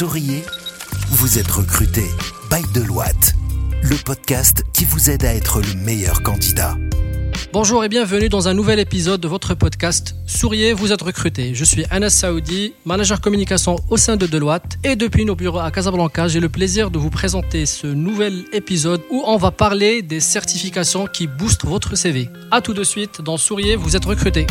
Souriez, vous êtes recruté. By Deloitte, le podcast qui vous aide à être le meilleur candidat. Bonjour et bienvenue dans un nouvel épisode de votre podcast Souriez, vous êtes recruté. Je suis Anas Saoudi, manager communication au sein de Deloitte et depuis nos bureaux à Casablanca, j'ai le plaisir de vous présenter ce nouvel épisode où on va parler des certifications qui boostent votre CV. A tout de suite dans Souriez, vous êtes recruté.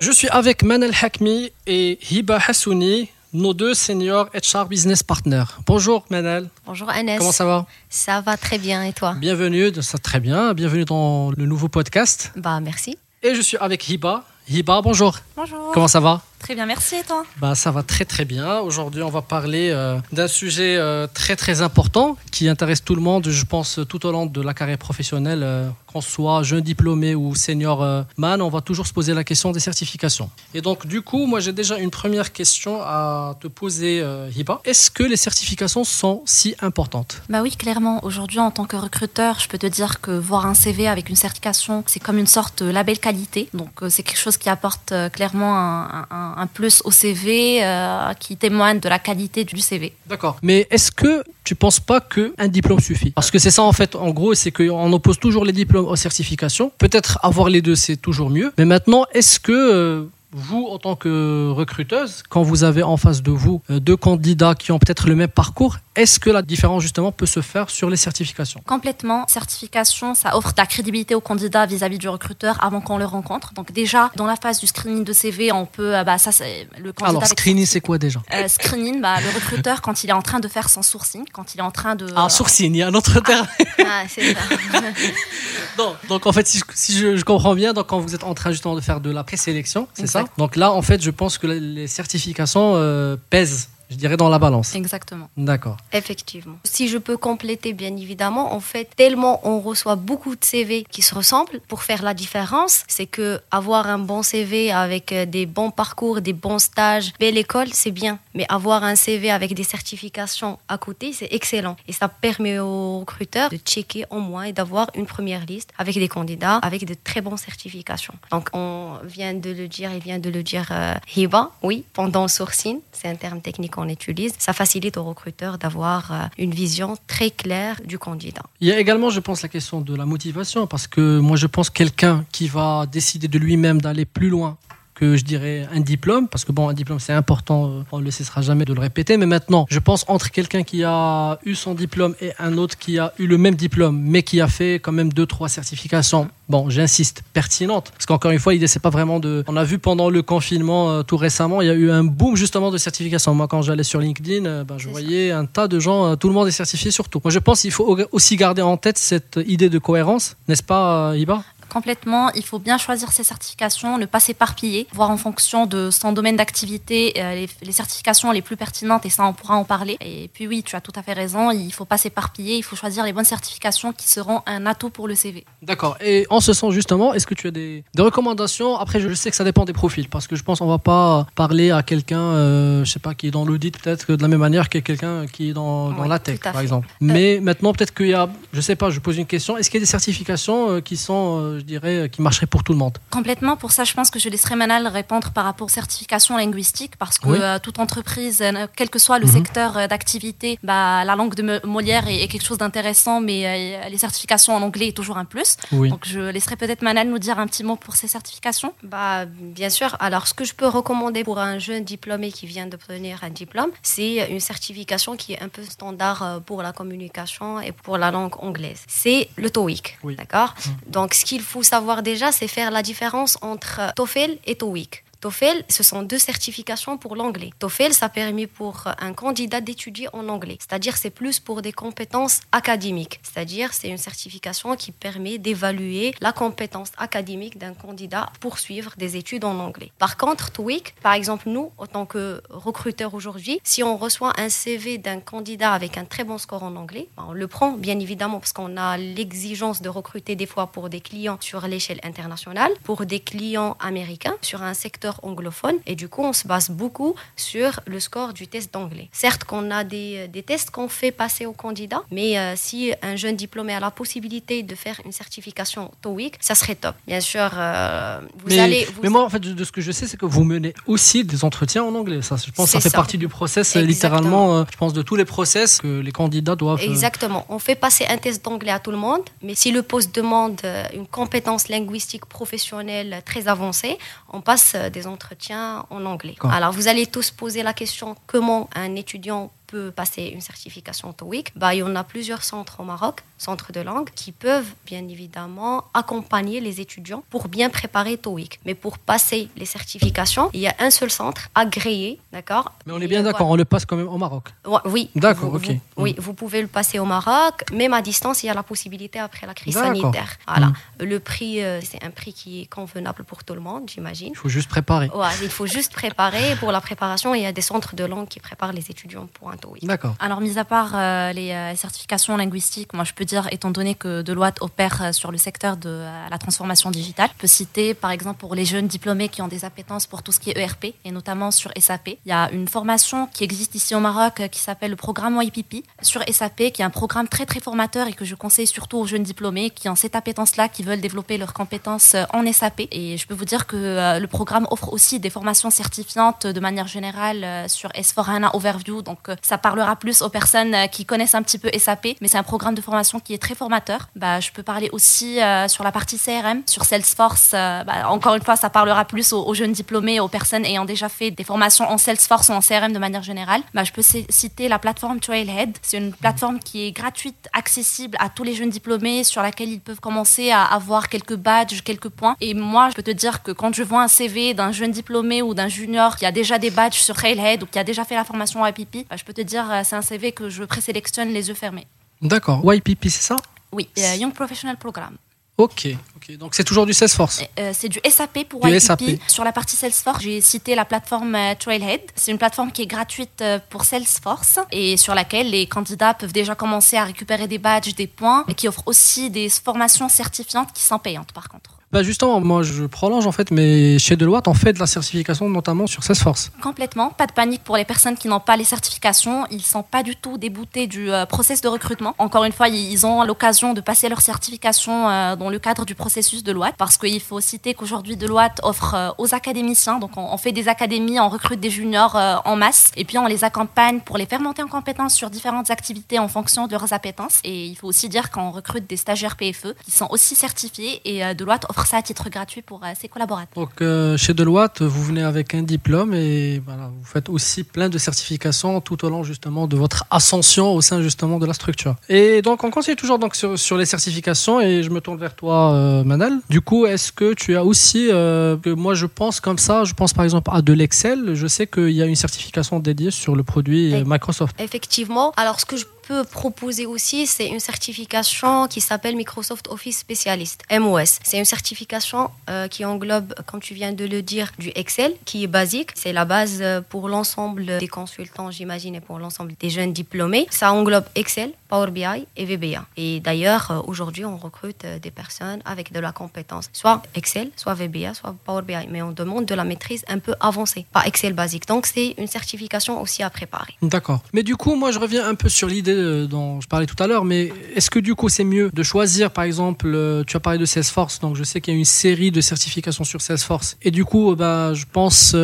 Je suis avec Manel Hakmi et Hiba Hassouni, nos deux seniors HR Business Partners. Bonjour Manel. Bonjour Anes. Comment ça va? Ça va très bien et toi? Bienvenue, ça très bien. Bienvenue dans le nouveau podcast. Bah merci. Et je suis avec Hiba. Hiba, bonjour. Bonjour. Comment ça va? Très bien, merci et toi? Bah, Ça va très très bien. Aujourd'hui, on va parler euh, d'un sujet euh, très très important qui intéresse tout le monde, je pense, tout au long de la carrière professionnelle. euh, qu'on soit jeune diplômé ou senior man, on va toujours se poser la question des certifications. Et donc, du coup, moi j'ai déjà une première question à te poser, Hiba. Est-ce que les certifications sont si importantes? Bah oui, clairement. Aujourd'hui, en tant que recruteur, je peux te dire que voir un CV avec une certification, c'est comme une sorte de label qualité. Donc, c'est quelque chose qui apporte euh, clairement un, plus au CV, euh, qui témoigne de la qualité du CV. D'accord. Mais est-ce que tu penses pas qu'un diplôme suffit? Parce que c'est ça en fait, en gros, c'est qu'on oppose toujours les diplômes aux certifications. Peut-être avoir les deux, c'est toujours mieux. Mais maintenant, est-ce que euh, vous, en tant que recruteuse, quand vous avez en face de vous euh, deux candidats qui ont peut-être le même parcours, est-ce que la différence justement peut se faire sur les certifications? Complètement. Certification, ça offre de la crédibilité au candidat vis-à-vis du recruteur avant qu'on le rencontre. Donc, déjà, dans la phase du screening de CV, on peut, euh, bah, ça, c'est le candidat. Alors, avec- screening, c'est quoi déjà? Euh, screening, bah, le recruteur, quand il est en train de faire son sourcing, quand il est en train de. Ah, sourcing, il y a un autre terme. Ah, c'est ça. Non, donc en fait, si, je, si je- je comprends bien, donc quand vous êtes en train justement de faire de la présélection, c'est ça Donc là, en fait, je pense que les certifications euh, pèsent, je dirais, dans la balance. Exactement. D'accord. Effectivement. Si je peux compléter, bien évidemment, en fait, tellement on reçoit beaucoup de CV qui se ressemblent, pour faire la différence, c'est que avoir un bon CV avec euh, des bons parcours, des bons stages, belle école, c'est bien. Mais avoir un CV avec des certifications à côté, c'est excellent. Et ça permet aux recruteurs de checker au moins et d'avoir une première liste avec des candidats avec de très bonnes certifications. Donc, on vient de le dire, il vient de le dire euh, Hiba, oui, pendant sourcing, c'est un terme technique qu'on utilise, ça facilite aux recruteurs d'avoir euh, une vision très claire du candidat. Il y a également, je pense, la question de la motivation, parce que moi, je pense quelqu'un qui va décider de lui-même d'aller plus loin que je dirais un diplôme, parce que bon, un diplôme c'est important, euh, on ne le cessera jamais de le répéter, mais maintenant, je pense entre quelqu'un qui a eu son diplôme et un autre qui a eu le même diplôme, mais qui a fait quand même deux, trois certifications, bon, j'insiste, pertinentes, parce qu'encore une fois, l'idée c'est pas vraiment de... On a vu pendant le confinement euh, tout récemment, il y a eu un boom justement de certification. Moi, quand j'allais sur LinkedIn, euh, ben, je voyais un tas de gens, euh, tout le monde est certifié surtout. Moi, je pense qu'il faut au- aussi garder en tête cette idée de cohérence, n'est-ce pas, Iba? Complètement, il faut bien choisir ses certifications, ne pas s'éparpiller, voir en fonction de son domaine d'activité euh, les, les certifications les plus pertinentes et ça on pourra en parler. Et puis oui, tu as tout à fait raison, il faut pas s'éparpiller, il faut choisir les bonnes certifications qui seront un atout pour le CV. D'accord. Et en ce sens, justement, est-ce que tu as des, des recommandations? Après, je sais que ça dépend des profils, parce que je pense qu'on va pas parler à quelqu'un, euh, je sais pas, qui est dans l'audit, peut-être que de la même manière que quelqu'un qui est dans, dans Oui, la tech, par exemple. Mais maintenant, peut-être qu'il y a, je sais pas, je pose une question. Est-ce qu'il y a des certifications euh, qui sont, euh, je dirais, qui marcheraient pour tout le monde Complètement, pour ça je pense que je laisserai Manal répondre par rapport aux certifications linguistiques parce que Oui. euh, toute entreprise, euh, quel que soit le Mhm. secteur euh, d'activité, bah, la langue de Molière est, est quelque chose d'intéressant mais euh, les certifications en anglais est toujours un plus. Oui. Donc je laisserai peut-être Manal nous dire un petit mot pour ces certifications. Bah, bien sûr. Alors, ce que je peux recommander pour un jeune diplômé qui vient d'obtenir un diplôme, c'est une certification qui est un peu standard pour la communication et pour la langue anglaise. C'est le TOEIC. Oui. D'accord? Donc, ce qu'il faut savoir déjà, c'est faire la différence entre TOEFL et TOEIC. TOEFL, ce sont deux certifications pour l'anglais. TOEFL, ça permet pour un candidat d'étudier en anglais. C'est-à-dire, c'est plus pour des compétences académiques. C'est-à-dire, c'est une certification qui permet d'évaluer la compétence académique d'un candidat pour suivre des études en anglais. Par contre, TOEIC, par exemple, nous, en tant que recruteurs aujourd'hui, si on reçoit un CV d'un candidat avec un très bon score en anglais, ben, on le prend, bien évidemment, parce qu'on a l'exigence de recruter des fois pour des clients sur l'échelle internationale, pour des clients américains, sur un secteur acteurs anglophones. Et du coup, on se base beaucoup sur le score du test d'anglais. Certes qu'on a des, des tests qu'on fait passer aux candidats, mais euh, si un jeune diplômé a la possibilité de faire une certification TOEIC, ça serait top. Bien sûr, euh, vous mais, allez... Vous mais moi, en fait, de ce que je sais, c'est que vous menez aussi des entretiens en anglais. Ça, je pense que ça fait ça. partie du process, Exactement. littéralement, euh, je pense, de tous les process que les candidats doivent... euh, Exactement. On fait passer un test d'anglais à tout le monde, mais si le poste demande euh, une compétence linguistique professionnelle très avancée, on passe euh, des entretiens en anglais. Alors, vous allez tous poser la question comment un étudiant peut passer une certification TOEIC bah, Il y en a plusieurs centres au Maroc, centres de langue, qui peuvent bien évidemment accompagner les étudiants pour bien préparer TOEIC. Mais pour passer les certifications, il y a un seul centre agréé, d'accord? Mais on est bien voilà. d'accord, on le passe quand même au Maroc. Ouais, Oui. D'accord, ok. vous- oui, vous pouvez le passer au Maroc, même à distance, il y a la possibilité après la crise sanitaire. Voilà. Mm. Le prix, euh, c'est un prix qui est convenable pour tout le monde, j'imagine. Il faut juste préparer. Ouais, il faut juste préparer. Pour la préparation, il y a des centres de langue qui préparent les étudiants pour un TOEIC. D'accord. Alors, mis à part euh, les euh, certifications linguistiques, moi je peux dire, étant donné que Deloitte opère euh, sur le secteur de la transformation digitale, je peux citer par exemple pour les jeunes diplômés qui ont des appétences pour tout ce qui est ERP et notamment sur SAP. Il y a une formation qui existe ici au Maroc qui s'appelle le programme YPP sur SAP, qui est un programme très très formateur et que je conseille surtout aux jeunes diplômés qui ont cette appétence-là, qui veulent développer leurs compétences en SAP. Et je peux vous dire que le programme offre aussi des formations certifiantes de manière générale sur S4HANA Overview. Donc ça parlera plus aux personnes euh, qui connaissent un petit peu SAP, mais c'est un programme de formation qui est très formateur. Bah, je peux parler aussi euh, sur la partie CRM, sur Salesforce. euh, bah, encore une fois, ça parlera plus aux, jeunes diplômés, aux personnes ayant déjà fait des formations en Salesforce ou en CRM de manière générale. Bah, je peux citer la plateforme Trailhead. C'est une plateforme qui est gratuite, accessible à tous les jeunes diplômés, sur laquelle ils peuvent commencer à avoir quelques badges, quelques points. Et moi, je peux te dire que quand je vois un CV d'un jeune diplômé ou d'un junior qui a déjà des badges sur Trailhead ou qui a déjà fait la formation YPP, bah, je peux te dire euh, c'est un CV que je présélectionne les yeux fermés. D'accord. YPP, c'est ça? Oui, euh, Young Professional Programme. Ok. ok. Donc c'est toujours du Salesforce. Euh, c'est du SAP pour Du YPP. SAP. Sur la partie Salesforce, j'ai cité la plateforme Trailhead. C'est une plateforme qui est gratuite pour Salesforce et sur laquelle les candidats peuvent déjà commencer à récupérer des badges, des points, et qui offre aussi des formations certifiantes qui sont payantes par contre. Bah justement, moi je prolonge en fait, mais chez Deloitte, on fait de la certification notamment sur Salesforce. Complètement, pas de panique pour les personnes qui n'ont pas les certifications. Ils sont pas du tout déboutés du euh, process de recrutement. Encore une fois, ils ont l'occasion de passer leur certification euh, dans le cadre du processus de Deloitte, parce qu'il faut citer qu'aujourd'hui Deloitte offre euh, aux académiciens, donc on, fait des académies, on recrute des juniors en masse, et puis on les accompagne pour les faire monter en compétences sur différentes activités en fonction de leurs appétences. Et il faut aussi dire qu'on recrute des stagiaires PFE qui sont aussi certifiés, et Deloitte offre ça à titre gratuit pour euh, ses collaborateurs. Donc euh, chez Deloitte, vous venez avec un diplôme et voilà, vous faites aussi plein de certifications tout au long justement de votre ascension au sein justement de la structure. Et donc on continue toujours donc sur, sur les certifications et je me tourne vers toi euh, Manal. Du coup, est-ce que tu as aussi euh, que moi je pense comme ça, je pense par exemple à de l'Excel, je sais qu'il y a une certification dédiée sur le produit. Microsoft. Effectivement. Alors, ce que je peux proposer aussi, c'est une certification qui s'appelle Microsoft Office Specialist, MOS. C'est une certification euh, qui englobe, comme tu viens de le dire, du Excel, qui est basique. C'est la base euh, pour l'ensemble des consultants, j'imagine, et pour l'ensemble des jeunes diplômés. Ça englobe Excel, Power BI et VBA. Et d'ailleurs, euh, aujourd'hui, on recrute euh, des personnes avec de la compétence, soit Excel, soit VBA, soit Power BI. Mais on demande de la maîtrise un peu avancée, pas Excel basique. Donc, c'est une certification aussi à préparer. D'accord. Mais du coup, moi, je reviens un peu sur l'idée euh, dont je parlais tout à l'heure. Mais est-ce que du coup, c'est mieux de choisir, par exemple, tu as parlé de Salesforce, donc je sais qu'il y a une série de certifications sur Salesforce. Et du coup, bah, je pense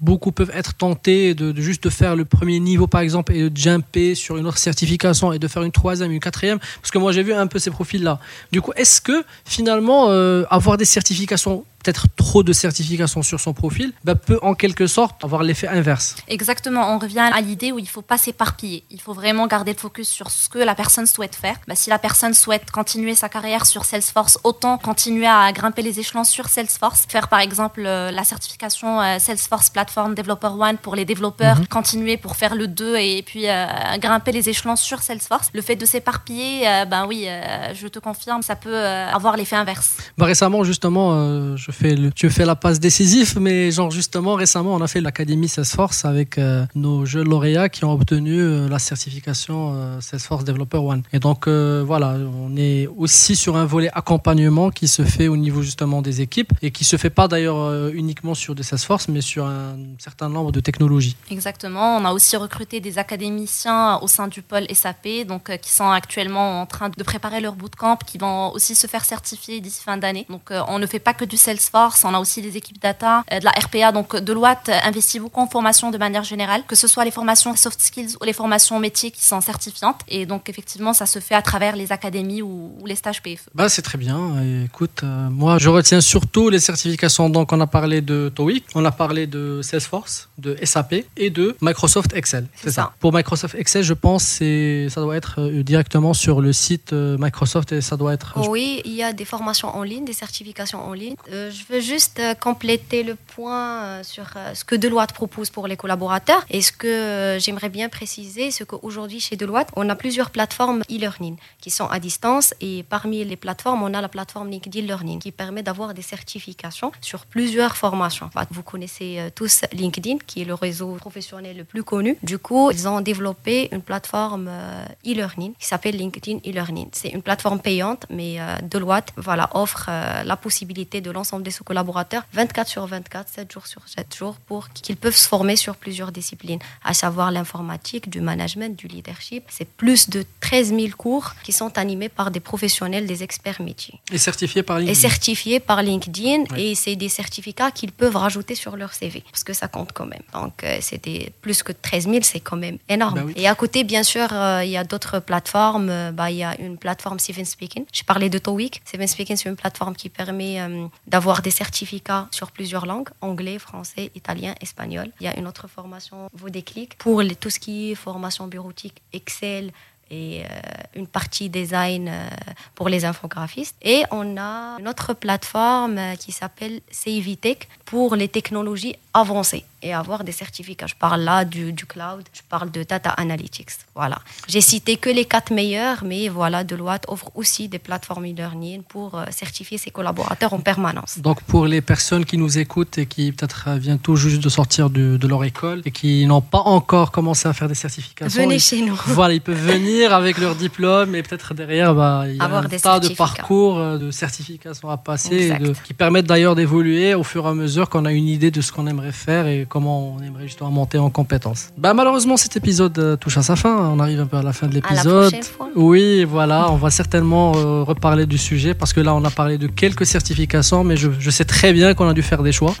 beaucoup peuvent être tentés de, de juste faire le premier niveau, par exemple, et de jumper sur une autre certification et de faire une troisième, une quatrième. Parce que moi, j'ai vu un peu ces profils-là. Du coup, est-ce que finalement, euh, avoir des certifications peut-être trop de certifications sur son profil, bah, peut en quelque sorte avoir l'effet inverse. Exactement, on revient à l'idée où il ne faut pas s'éparpiller. Il faut vraiment garder le focus sur ce que la personne souhaite faire. Bah, si la personne souhaite continuer sa carrière sur Salesforce, autant continuer à grimper les échelons sur Salesforce. Faire par exemple euh, la certification euh, Salesforce Platform Developer One pour les développeurs, Mhm. continuer pour faire le 2 et puis euh, grimper les échelons sur Salesforce. Le fait de s'éparpiller, ben oui, je te confirme, ça peut avoir l'effet inverse. Bah, récemment, justement, je tu fais, la passe décisive, mais genre justement récemment, on a fait l'académie Salesforce avec euh, nos jeunes lauréats qui ont obtenu euh, la certification euh, Salesforce Developer One. Et donc voilà, on est aussi sur un volet accompagnement qui se fait au niveau justement des équipes et qui se fait pas d'ailleurs uniquement sur des Salesforce, mais sur un certain nombre de technologies. Exactement. On a aussi recruté des académiciens au sein du pôle SAP, donc qui sont actuellement en train de préparer leur bootcamp, qui vont aussi se faire certifier d'ici fin d'année. Donc on ne fait pas que du Salesforce, on a aussi des équipes data, de la RPA. Donc Deloitte investit beaucoup en formation de manière générale, que ce soit les formations soft skills ou les formations métiers qui sont certifiantes. Et donc effectivement, ça se fait à travers les académies ou, les stages PFE. Bah, c'est très bien. Écoute, euh, moi je retiens surtout les certifications. Donc on a parlé de TOEIC, on a parlé de Salesforce, de SAP et de Microsoft Excel. C'est ça. Pour Microsoft Excel, je pense que ça doit être euh, directement sur le site euh, Microsoft et ça doit être. Oui, il y a des formations en ligne, des certifications en ligne. Je veux juste compléter le point sur ce que Deloitte propose pour les collaborateurs. Et ce que j'aimerais bien préciser, c'est qu'aujourd'hui chez Deloitte, on a plusieurs plateformes e-learning qui sont à distance. Et parmi les plateformes, on a la plateforme LinkedIn Learning qui permet d'avoir des certifications sur plusieurs formations. Vous connaissez euh, tous LinkedIn, qui est le réseau professionnel le plus connu. Du coup, ils ont développé une plateforme euh, e-learning qui s'appelle LinkedIn e-learning. C'est une plateforme payante, mais euh, Deloitte voilà, offre la possibilité de l'ensemble de ses collaborateurs 24 sur 24, 7 jours sur 7 jours pour qu'ils peuvent se former sur plusieurs disciplines, à savoir l'informatique, du management, du leadership. C'est plus de 13 000 cours qui sont animés par des professionnels, des experts métiers. Et certifiés par LinkedIn. Et certifiés par LinkedIn. Et c'est des certificats qu'ils peuvent rajouter sur leur CV, parce que ça compte quand même. Donc, euh, c'était plus que 13 000, c'est quand même énorme. Bah Et à côté, bien sûr, euh, il y a d'autres plateformes. Euh, bah, il y a une plateforme Seven Speaking. J'ai parlé de TOEIC. Seven Speaking, c'est une plateforme qui permet d'avoir des certificats sur plusieurs langues, anglais, français, italien, espagnol. Il y a une autre formation, vos déclics, pour tout ce qui est formation bureautique, Excel, et euh, une partie design euh, pour les infographistes. Et on a une autre plateforme euh, qui s'appelle CIVTech pour les technologies avancées et avoir des certificats. Je parle là du, du cloud, je parle de data analytics. Voilà. J'ai cité que les quatre meilleurs, mais voilà, Deloitte offre aussi des plateformes e-learning pour euh, certifier ses collaborateurs en permanence. Donc pour les personnes qui nous écoutent et qui peut-être viennent tout juste de sortir de, de leur école et qui n'ont pas encore commencé à faire des certifications, venez chez nous. Voilà, ils peuvent venir avec leur diplôme et peut-être derrière, bah, il y a avoir un tas de parcours euh, de certifications à passer qui permettent d'ailleurs d'évoluer au fur et à mesure qu'on a une idée de ce qu'on aimerait faire et comment on aimerait justement monter en compétences. Bah, malheureusement, cet épisode euh, touche à sa fin. On arrive un peu à la fin de l'épisode. Oui, voilà, on va certainement euh, reparler du sujet parce que là, on a parlé de quelques certifications, mais je, je sais très bien qu'on a dû faire des choix.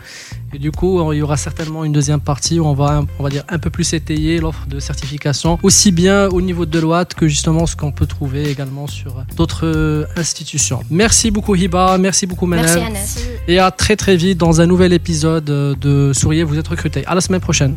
Et du coup, il y aura certainement une deuxième partie où on va, on va dire, un peu plus étayer l'offre de certification, aussi bien au niveau de Deloitte que justement ce qu'on peut trouver également sur d'autres euh, institutions. Merci beaucoup Hiba, merci beaucoup Manel. Merci Et à très très vite dans un nouvel épisode de Souriez, vous êtes recruté. À la semaine prochaine.